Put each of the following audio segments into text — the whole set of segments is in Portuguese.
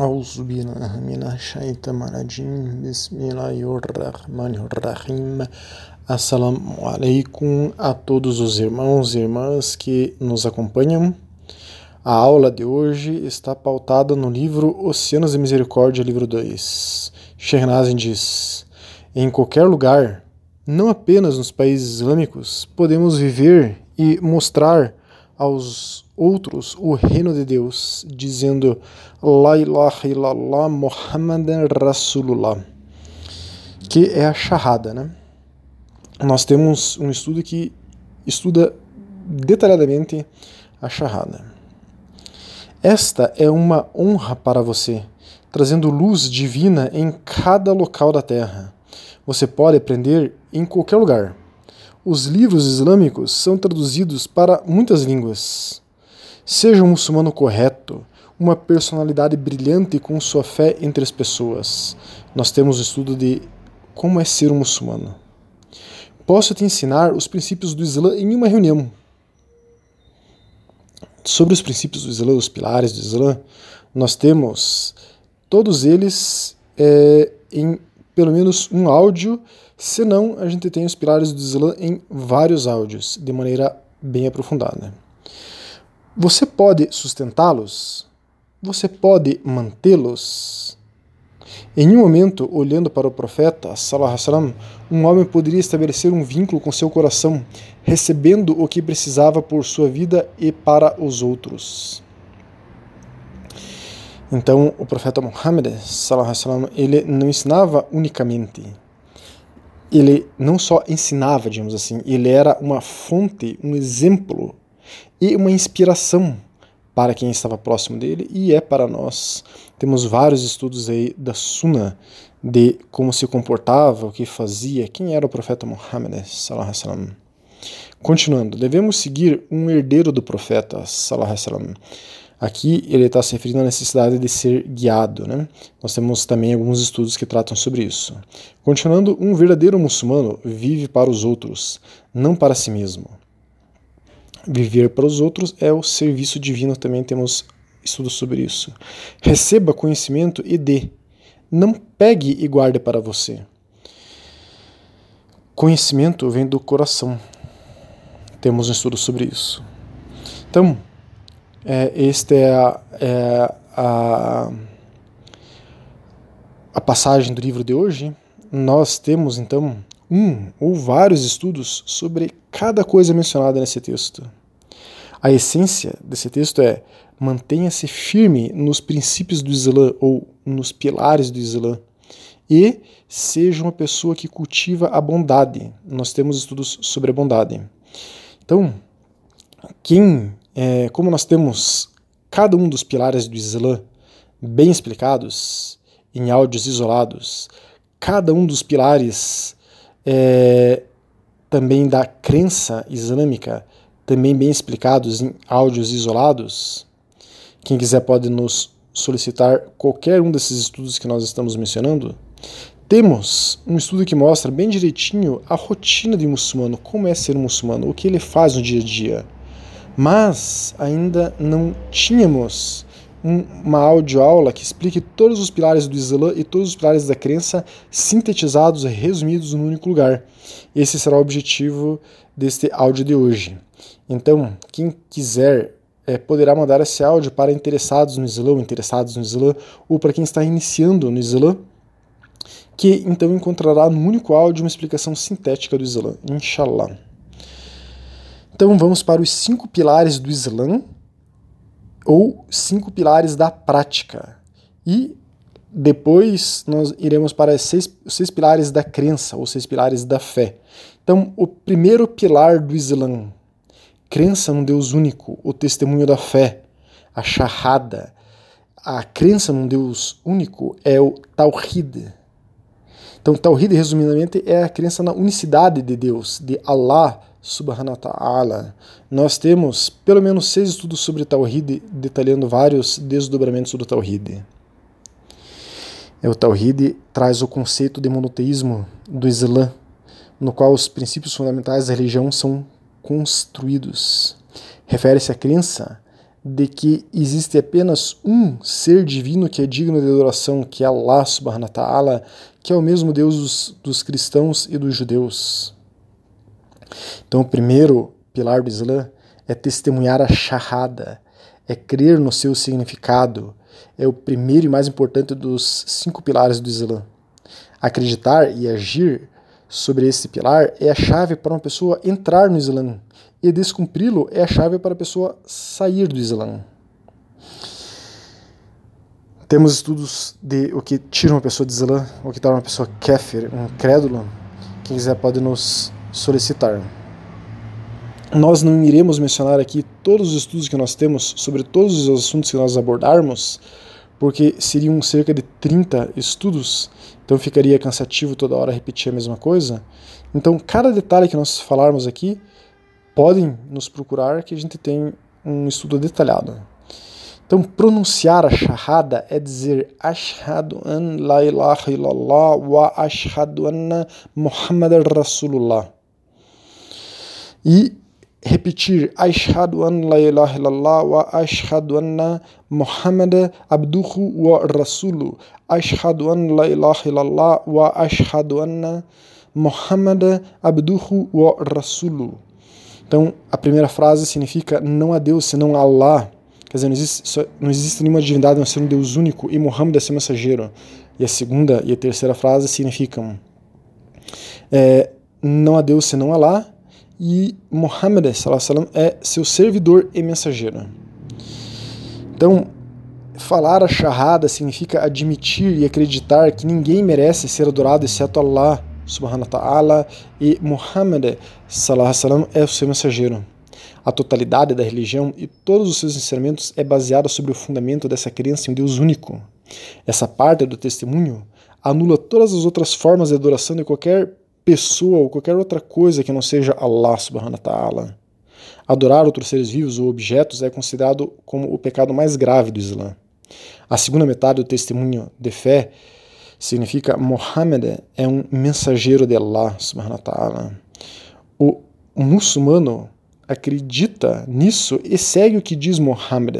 أعوذ بالله من الشيطان الرجيم بسم الله الرحمن الرحيم Assalamu alaikum a todos os irmãos e irmãs que nos acompanham. A aula de hoje está pautada no livro Oceanos de Misericórdia, livro 2. Shernazin diz: Em qualquer lugar, não apenas nos países islâmicos, podemos viver e mostrar aos outros o reino de Deus, dizendo La ilaha illallah Muhammadan Rasulullah, que é a Shahada, né? Nós temos um estudo que estuda detalhadamente a Shahada. Esta é uma honra para você, trazendo luz divina em cada local da terra. Você pode aprender em qualquer lugar. Os livros islâmicos são traduzidos para muitas línguas. Seja um muçulmano correto, uma personalidade brilhante com sua fé entre as pessoas. Nós temos o estudo de como é ser um muçulmano. Posso te ensinar os princípios do Islã em uma reunião. Sobre os princípios do Islã, os pilares do Islã, nós temos todos eles é, em pelo menos um áudio, senão a gente tem os pilares do Islã em vários áudios, de maneira bem aprofundada. Você pode sustentá-los? Você pode mantê-los? Em um momento, olhando para o profeta, salam, um homem poderia estabelecer um vínculo com seu coração, recebendo o que precisava por sua vida e para os outros. Então, o profeta Muhammad, salam, ele não ensinava unicamente. Ele não só ensinava, digamos assim, ele era uma fonte, um exemplo e uma inspiração para quem estava próximo dele e é para nós. Temos vários estudos aí da Sunna de como se comportava, o que fazia, quem era o profeta Muhammad Continuando, devemos seguir um herdeiro do profeta Aqui ele está se referindo à necessidade de ser guiado. Né? Nós temos também alguns estudos que tratam sobre isso. Continuando, um verdadeiro muçulmano vive para os outros, não para si mesmo. Viver para os outros é o serviço divino, também temos estudos sobre isso. Receba conhecimento e dê. Não pegue e guarde para você. Conhecimento vem do coração. Temos um estudo sobre isso. Então, é, esta é a, é a, a passagem do livro de hoje. Nós temos então um ou vários estudos sobre cada coisa mencionada nesse texto. A essência desse texto é mantenha-se firme nos princípios do Islã ou nos pilares do Islã e seja uma pessoa que cultiva a bondade. Nós temos estudos sobre a bondade. Então, quem, é, como nós temos cada um dos pilares do Islã bem explicados em áudios isolados, cada um dos pilares é, também da crença islâmica, também bem explicados em áudios isolados. Quem quiser pode nos solicitar qualquer um desses estudos que nós estamos mencionando. Temos um estudo que mostra bem direitinho a rotina de um muçulmano, como é ser um muçulmano, o que ele faz no dia a dia. Mas ainda não tínhamos uma audioaula que explique todos os pilares do Islã e todos os pilares da crença sintetizados e resumidos num único lugar. Esse será o objetivo deste áudio de hoje. Então, quem quiser é, poderá mandar esse áudio para interessados no Islã, interessados no Islã, ou para quem está iniciando no Islã, que então encontrará no único áudio uma explicação sintética do Islã, inshallah. Então vamos para os cinco pilares do Islã, ou cinco pilares da prática. E depois nós iremos para os seis, seis pilares da crença, ou seis pilares da fé. Então, o primeiro pilar do Islã, crença num Deus único, o testemunho da fé, a shahada. A crença num Deus único é o tawhid. Então, tawhid, resumidamente, é a crença na unicidade de Deus, de Allah subhanahu wa ta'ala. Nós temos pelo menos seis estudos sobre Tawhid, detalhando vários desdobramentos do Tawhid. O Tawhid traz o conceito de monoteísmo do Islã, no qual os princípios fundamentais da religião são construídos. Refere-se à crença de que existe apenas um ser divino que é digno de adoração, que é Allah subhanahu wa ta'ala, que é o mesmo Deus dos, dos cristãos e dos judeus. Então, o primeiro pilar do Islã é testemunhar a Shahada, é crer no seu significado, é o primeiro e mais importante dos cinco pilares do Islã. Acreditar e agir sobre esse pilar é a chave para uma pessoa entrar no Islã, e descumpri-lo é a chave para a pessoa sair do Islã. Temos estudos de o que tira uma pessoa do Islã, o que torna uma pessoa kafir, um crédulo. Quem quiser pode nos solicitar. Nós não iremos mencionar aqui todos os estudos que nós temos sobre todos os assuntos que nós abordarmos, porque seriam cerca de 30 estudos, então ficaria cansativo toda hora repetir a mesma coisa. Então, cada detalhe que nós falarmos aqui, podem nos procurar que a gente tem um estudo detalhado. Então, pronunciar a shahada é dizer Ashhadu an la ilaha illallah wa ashhadu anna Muhammad Rasulullah. E repetir Ashhadu an la ilaha illallah wa ashhadu anna Muhammad abduhu wa rasulu. Ashhadu an la ilaha illallah wa ashhadu anna Muhammad abduhu wa rasulu. Então, a primeira frase significa não há Deus senão Allah. Quer dizer, não existe, não existe nenhuma divindade, não ser um Deus único e Muhammad é seu mensageiro. E a segunda e a terceira frase significam é, não há Deus senão Allah e Muhammad é seu servidor e mensageiro. Então, falar a Shahada significa admitir e acreditar que ninguém merece ser adorado exceto Allah subhanahu wa ta'ala e Muhammad sallallahu é o seu mensageiro. A totalidade da religião e todos os seus ensinamentos é baseada sobre o fundamento dessa crença em um Deus único. Essa parte do testemunho anula todas as outras formas de adoração de qualquer pessoa ou qualquer outra coisa que não seja Allah subhanahu wa ta'ala. Adorar outros seres vivos ou objetos é considerado como o pecado mais grave do Islã. A segunda metade do testemunho de fé significa Mohammed é um mensageiro de Allah subhanahu wa ta'ala. O muçulmano acredita nisso e segue o que diz Muhammad,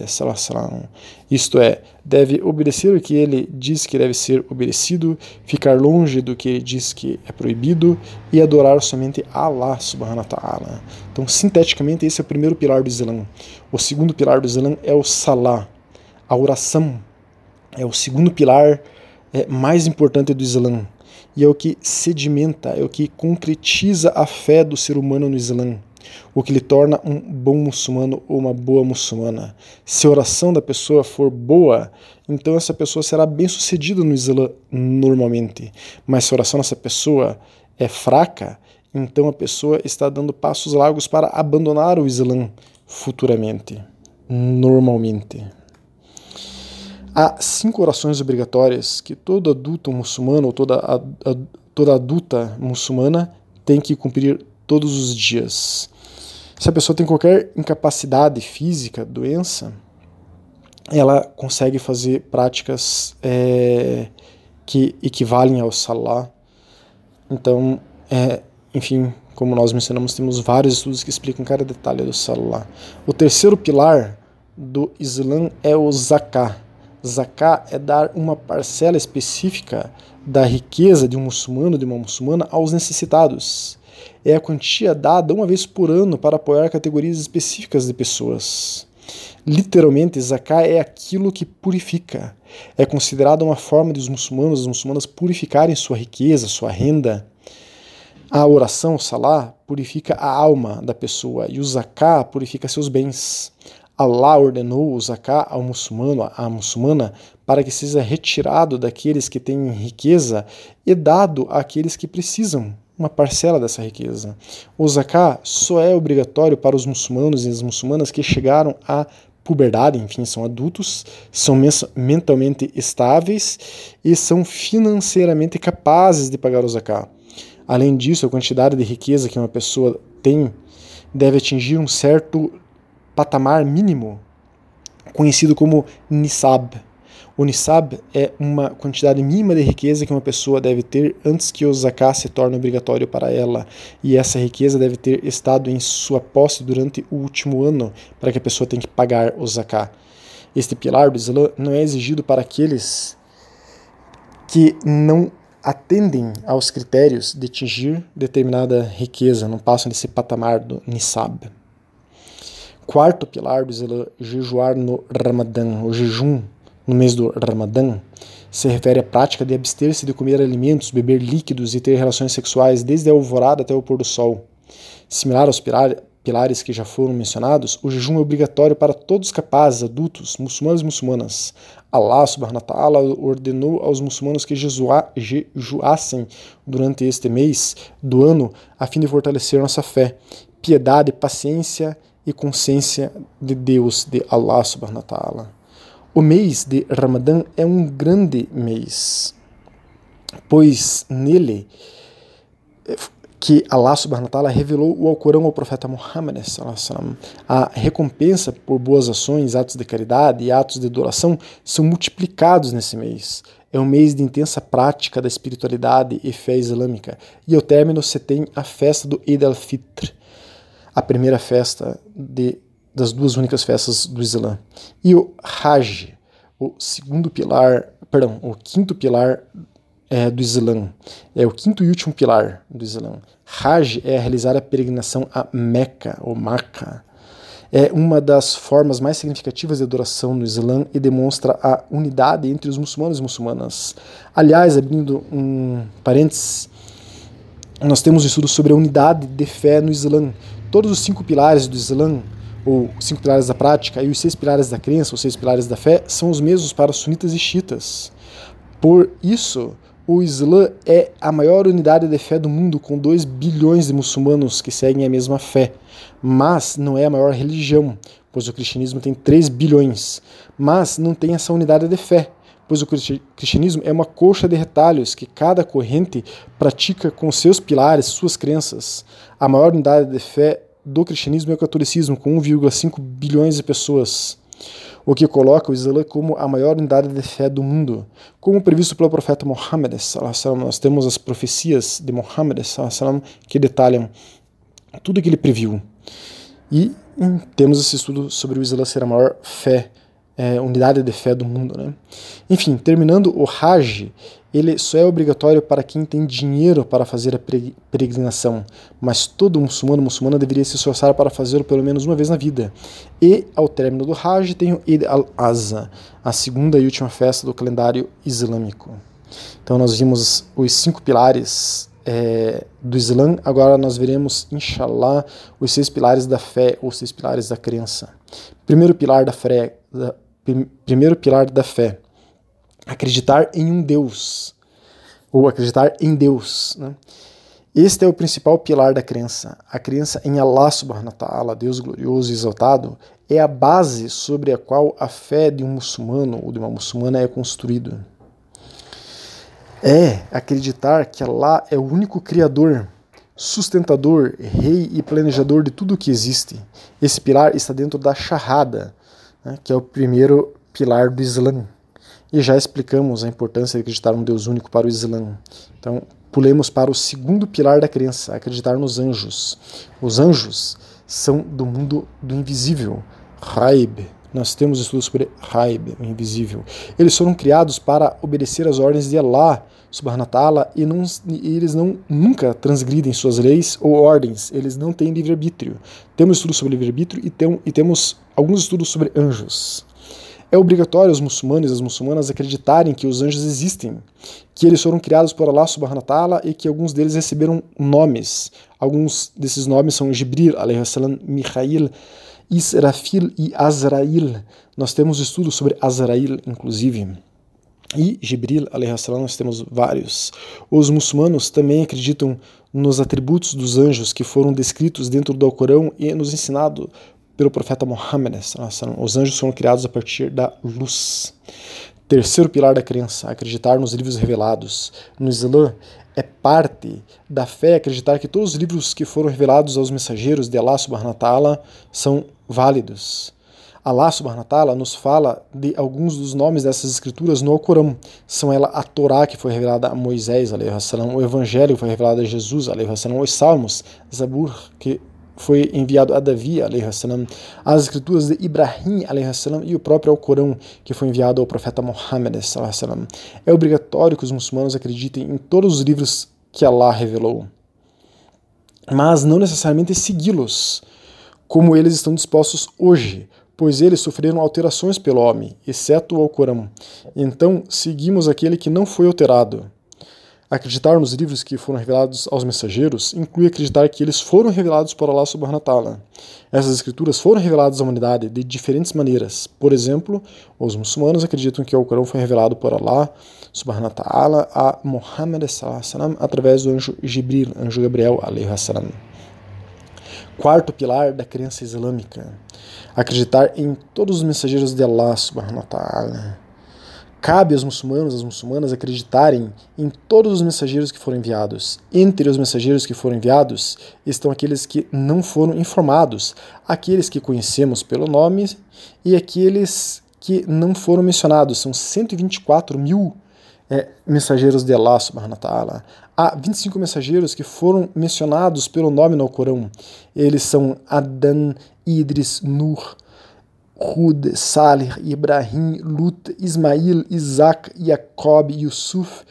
isto é, deve obedecer o que ele diz que deve ser obedecido, ficar longe do que ele diz que é proibido e adorar somente Allah subhanahu wa ta'ala. Então, sinteticamente, esse é o primeiro pilar do Islã. O segundo pilar do Islã é o Salah, a oração. É o segundo pilar é, mais importante do Islã. E é o que sedimenta, é o que concretiza a fé do ser humano no Islã o que lhe torna um bom muçulmano ou uma boa muçulmana. Se a oração da pessoa for boa, então essa pessoa será bem sucedida no Islã normalmente. Mas se a oração dessa pessoa é fraca, então a pessoa está dando passos largos para abandonar o Islã futuramente, normalmente. Há cinco orações obrigatórias que todo adulto muçulmano ou toda, toda adulta muçulmana tem que cumprir todos os dias. Se a pessoa tem qualquer incapacidade física, doença, ela consegue fazer práticas é, que equivalem ao salah. Então, é, enfim, como nós mencionamos, temos vários estudos que explicam cada detalhe do salah. O terceiro pilar do Islã é o zakah. Zakah é dar uma parcela específica da riqueza de um muçulmano, de uma muçulmana, aos necessitados é a quantia dada uma vez por ano para apoiar categorias específicas de pessoas. Literalmente, zakat é aquilo que purifica. É considerada uma forma de os muçulmanos, as muçulmanas purificarem sua riqueza, sua renda. A oração, o salah, purifica a alma da pessoa e o zakat purifica seus bens. Allah ordenou o zakat ao muçulmano, à muçulmana, para que seja retirado daqueles que têm riqueza e dado àqueles que precisam uma parcela dessa riqueza. O zakat só é obrigatório para os muçulmanos e as muçulmanas que chegaram à puberdade, enfim, são adultos, são mentalmente estáveis e são financeiramente capazes de pagar o zakat. Além disso, a quantidade de riqueza que uma pessoa tem deve atingir um certo patamar mínimo, conhecido como nisab. O nisab é uma quantidade mínima de riqueza que uma pessoa deve ter antes que o zakat se torne obrigatório para ela. E essa riqueza deve ter estado em sua posse durante o último ano para que a pessoa tenha que pagar o zakat. Este pilar do Islã não é exigido para aqueles que não atendem aos critérios de atingir determinada riqueza, não passam desse patamar do nisab. Quarto pilar do Islã, jejuar no Ramadã, o jejum no mês do Ramadã, se refere à prática de abster-se de comer alimentos, beber líquidos e ter relações sexuais desde a alvorada até o pôr do sol. Similar aos pilares que já foram mencionados, o jejum é obrigatório para todos capazes, adultos, muçulmanos e muçulmanas. Allah subhanahu wa ta'ala ordenou aos muçulmanos que jejuassem durante este mês do ano a fim de fortalecer nossa fé, piedade, paciência e consciência de Deus, de Allah subhanahu wa ta'ala. O mês de Ramadã é um grande mês, pois nele que Allah subhanahu wa ta'ala revelou o Alcorão ao profeta Muhammad a recompensa por boas ações, atos de caridade e atos de adoração são multiplicados nesse mês. É um mês de intensa prática da espiritualidade e fé islâmica. E ao término você tem a festa do Eid al-Fitr, a primeira festa de, das duas únicas festas do Islã. E o Hajj, o segundo pilar, perdão, o quinto pilar é, do Islã. É o quinto e último pilar do Islã. Hajj é realizar a peregrinação a Meca, ou Maca. É uma das formas mais significativas de adoração no Islã e demonstra a unidade entre os muçulmanos e muçulmanas. Aliás, abrindo um parênteses, nós temos um estudo sobre a unidade de fé no Islã. Todos os cinco pilares do Islã, ou cinco pilares da prática, e os seis pilares da crença, ou seis pilares da fé, são os mesmos para sunitas e chiitas. Por isso, o Islã é a maior unidade de fé do mundo, com 2 bilhões de muçulmanos que seguem a mesma fé. Mas não é a maior religião, pois o cristianismo tem 3 bilhões. Mas não tem essa unidade de fé, pois o cristianismo é uma coxa de retalhos que cada corrente pratica com seus pilares, suas crenças. A maior unidade de fé do cristianismo é o catolicismo, com 1,5 bilhões de pessoas o que coloca o Islã como a maior unidade de fé do mundo. Como previsto pelo profeta Muhammad, nós temos as profecias de Muhammad que detalham tudo que ele previu. E temos esse estudo sobre o Islã ser a maior fé é, unidade de fé do mundo. Né? Enfim, terminando o Hajj, ele só é obrigatório para quem tem dinheiro para fazer a peregrinação, mas todo muçulmano muçulmana deveria se esforçar para fazê-lo pelo menos uma vez na vida. E, ao término do Hajj, tem o Eid al-Azha, a segunda e última festa do calendário islâmico. Então nós vimos os cinco pilares é, do Islã, agora nós veremos, inshallah, os seis pilares da fé, ou seis pilares da crença. Primeiro pilar da fé, da, primeiro pilar da fé, acreditar em um Deus, ou acreditar em Deus. Né? Este é o principal pilar da crença. A crença em Allah subhanahu wa ta'ala, Deus glorioso e exaltado, é a base sobre a qual a fé de um muçulmano ou de uma muçulmana é construída. É acreditar que Allah é o único criador, sustentador, rei e planejador de tudo o que existe. Esse pilar está dentro da Shahada, né, que é o primeiro pilar do Islã. E já explicamos a importância de acreditar num Deus único para o Islã. Então, pulemos para o segundo pilar da crença, acreditar nos anjos. Os anjos são do mundo do invisível, Raib. Nós temos estudos sobre Raib, o invisível. Eles foram criados para obedecer às ordens de Allah, subhanahu e, não, e eles não nunca transgridem suas leis ou ordens. Eles não têm livre-arbítrio. Temos estudos sobre livre-arbítrio e, tem, e temos alguns estudos sobre anjos. É obrigatório os muçulmanos e as muçulmanas acreditarem que os anjos existem, que eles foram criados por Allah subhanahu wa ta'ala e que alguns deles receberam nomes. Alguns desses nomes são Jibril, salam, Mikhail, Israfil e Azrail. Nós temos estudos sobre Azrail, inclusive. E Jibril, salam, nós temos vários. Os muçulmanos também acreditam nos atributos dos anjos que foram descritos dentro do Alcorão e nos ensinados pelo profeta Muhammad. Os anjos foram criados a partir da luz. Terceiro pilar da crença, acreditar nos livros revelados. No Islã, é parte da fé acreditar que todos os livros que foram revelados aos mensageiros de Allah subhanahu wa ta'ala são válidos. Allah subhanahu wa ta'ala nos fala de alguns dos nomes dessas escrituras no Alcorão. São ela a Torá, que foi revelada a Moisés, o Evangelho, que foi revelado a Jesus, os Salmos, Zabur, que foi enviado a Davi, as escrituras de Ibrahim, e o próprio Alcorão, que foi enviado ao profeta Muhammad. É obrigatório que os muçulmanos acreditem em todos os livros que Allah revelou, mas não necessariamente segui-los, como eles estão dispostos hoje pois eles sofreram alterações pelo homem, exceto o Alcorão. Então, seguimos aquele que não foi alterado. Acreditar nos livros que foram revelados aos mensageiros inclui acreditar que eles foram revelados por Allah subhanahu wa ta'ala. Essas escrituras foram reveladas à humanidade de diferentes maneiras. Por exemplo, os muçulmanos acreditam que o Alcorão foi revelado por Allah subhanahu wa ta'ala a Muhammad através do anjo Jibril, anjo Gabriel alayhi salam. Quarto pilar da crença islâmica: acreditar em todos os mensageiros de Allah subhanahu wa ta'ala. Cabe aos muçulmanos, às muçulmanas, acreditarem em todos os mensageiros que foram enviados. Entre os mensageiros que foram enviados estão aqueles que não foram informados, aqueles que conhecemos pelo nome e aqueles que não foram mencionados. São 124 mil é, mensageiros de Allah subhanahu wa ta'ala. Há 25 mensageiros que foram mencionados pelo nome no Corão. Eles são Adan, Idris, Nur, Hud, Salih, Ibrahim, Lut, Ismail, Isaac, Jacob, Yusuf,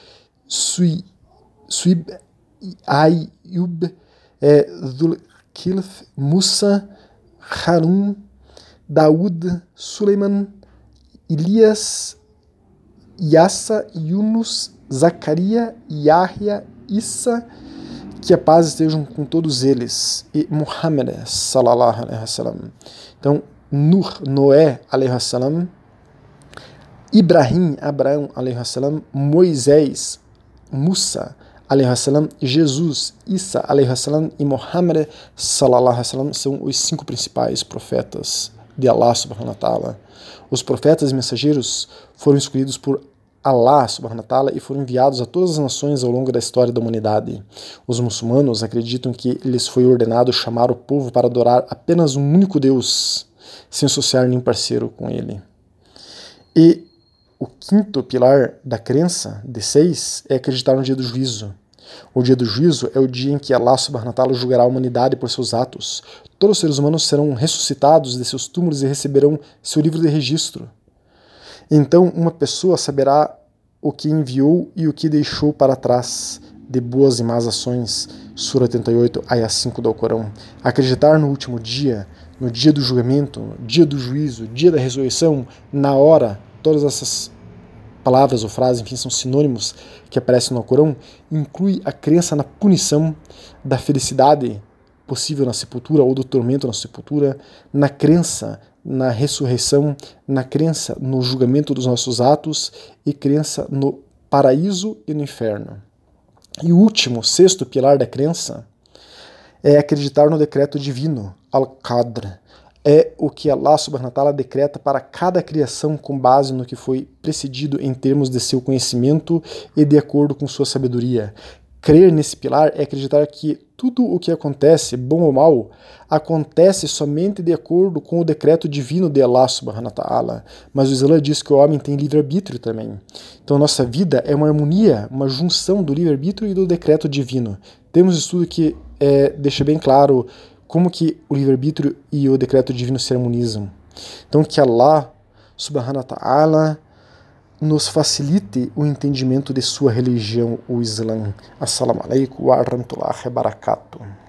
Sui, Suib, Ayub, é, Musa, Harun, Daud, Suleiman, Elias, Yassa, Yunus, Zacaria, Yahya, Issa, que a paz estejam com todos eles, e Muhammad, salallahu alaihi wasallam. Então, Nur, Noé, alaihi wasallam, Ibrahim, Abraão, alaihi wasallam, Moisés, Musa, alaihi wasallam, Jesus, Isa, alaihi wasallam, e Muhammad, salallahu alaihi wasallam, são os cinco principais profetas de Allah subhanahu wa ta'ala. Os profetas e mensageiros foram escolhidos por Allah subhanahu wa ta'ala e foram enviados a todas as nações ao longo da história da humanidade. Os muçulmanos acreditam que lhes foi ordenado chamar o povo para adorar apenas um único Deus, sem associar nenhum parceiro com ele. E o quinto pilar da crença, de seis, é acreditar no dia do juízo. O dia do juízo é o dia em que Allah subhanahu wa julgará a humanidade por seus atos. Todos os seres humanos serão ressuscitados de seus túmulos e receberão seu livro de registro. Então uma pessoa saberá o que enviou e o que deixou para trás de boas e más ações. Sura 88, Ayah 5 do Alcorão. Acreditar no último dia, no dia do julgamento, dia do juízo, dia da ressurreição, na hora, todas essas palavras ou frases, enfim, são sinônimos que aparecem no Alcorão, inclui a crença na punição da felicidade possível na sepultura ou do tormento na sepultura, na crença na ressurreição, na crença no julgamento dos nossos atos e crença no paraíso e no inferno. E o último, sexto pilar da crença é acreditar no decreto divino, Al-Qadr. É o que Allah subhanahu wa ta'ala decreta para cada criação com base no que foi precedido em termos de seu conhecimento e de acordo com sua sabedoria. Crer nesse pilar é acreditar que tudo o que acontece, bom ou mal, acontece somente de acordo com o decreto divino de Allah subhanahu wa ta'ala. Mas o Islã diz que o homem tem livre-arbítrio também. Então nossa vida é uma harmonia, uma junção do livre-arbítrio e do decreto divino. Temos estudo que é, deixa bem claro como que o livre-arbítrio e o decreto divino se harmonizam. Então que Allah subhanahu wa ta'ala nos facilite o entendimento de sua religião, o Islã. Assalamu alaikum wa rahmatullahi wa barakatuh.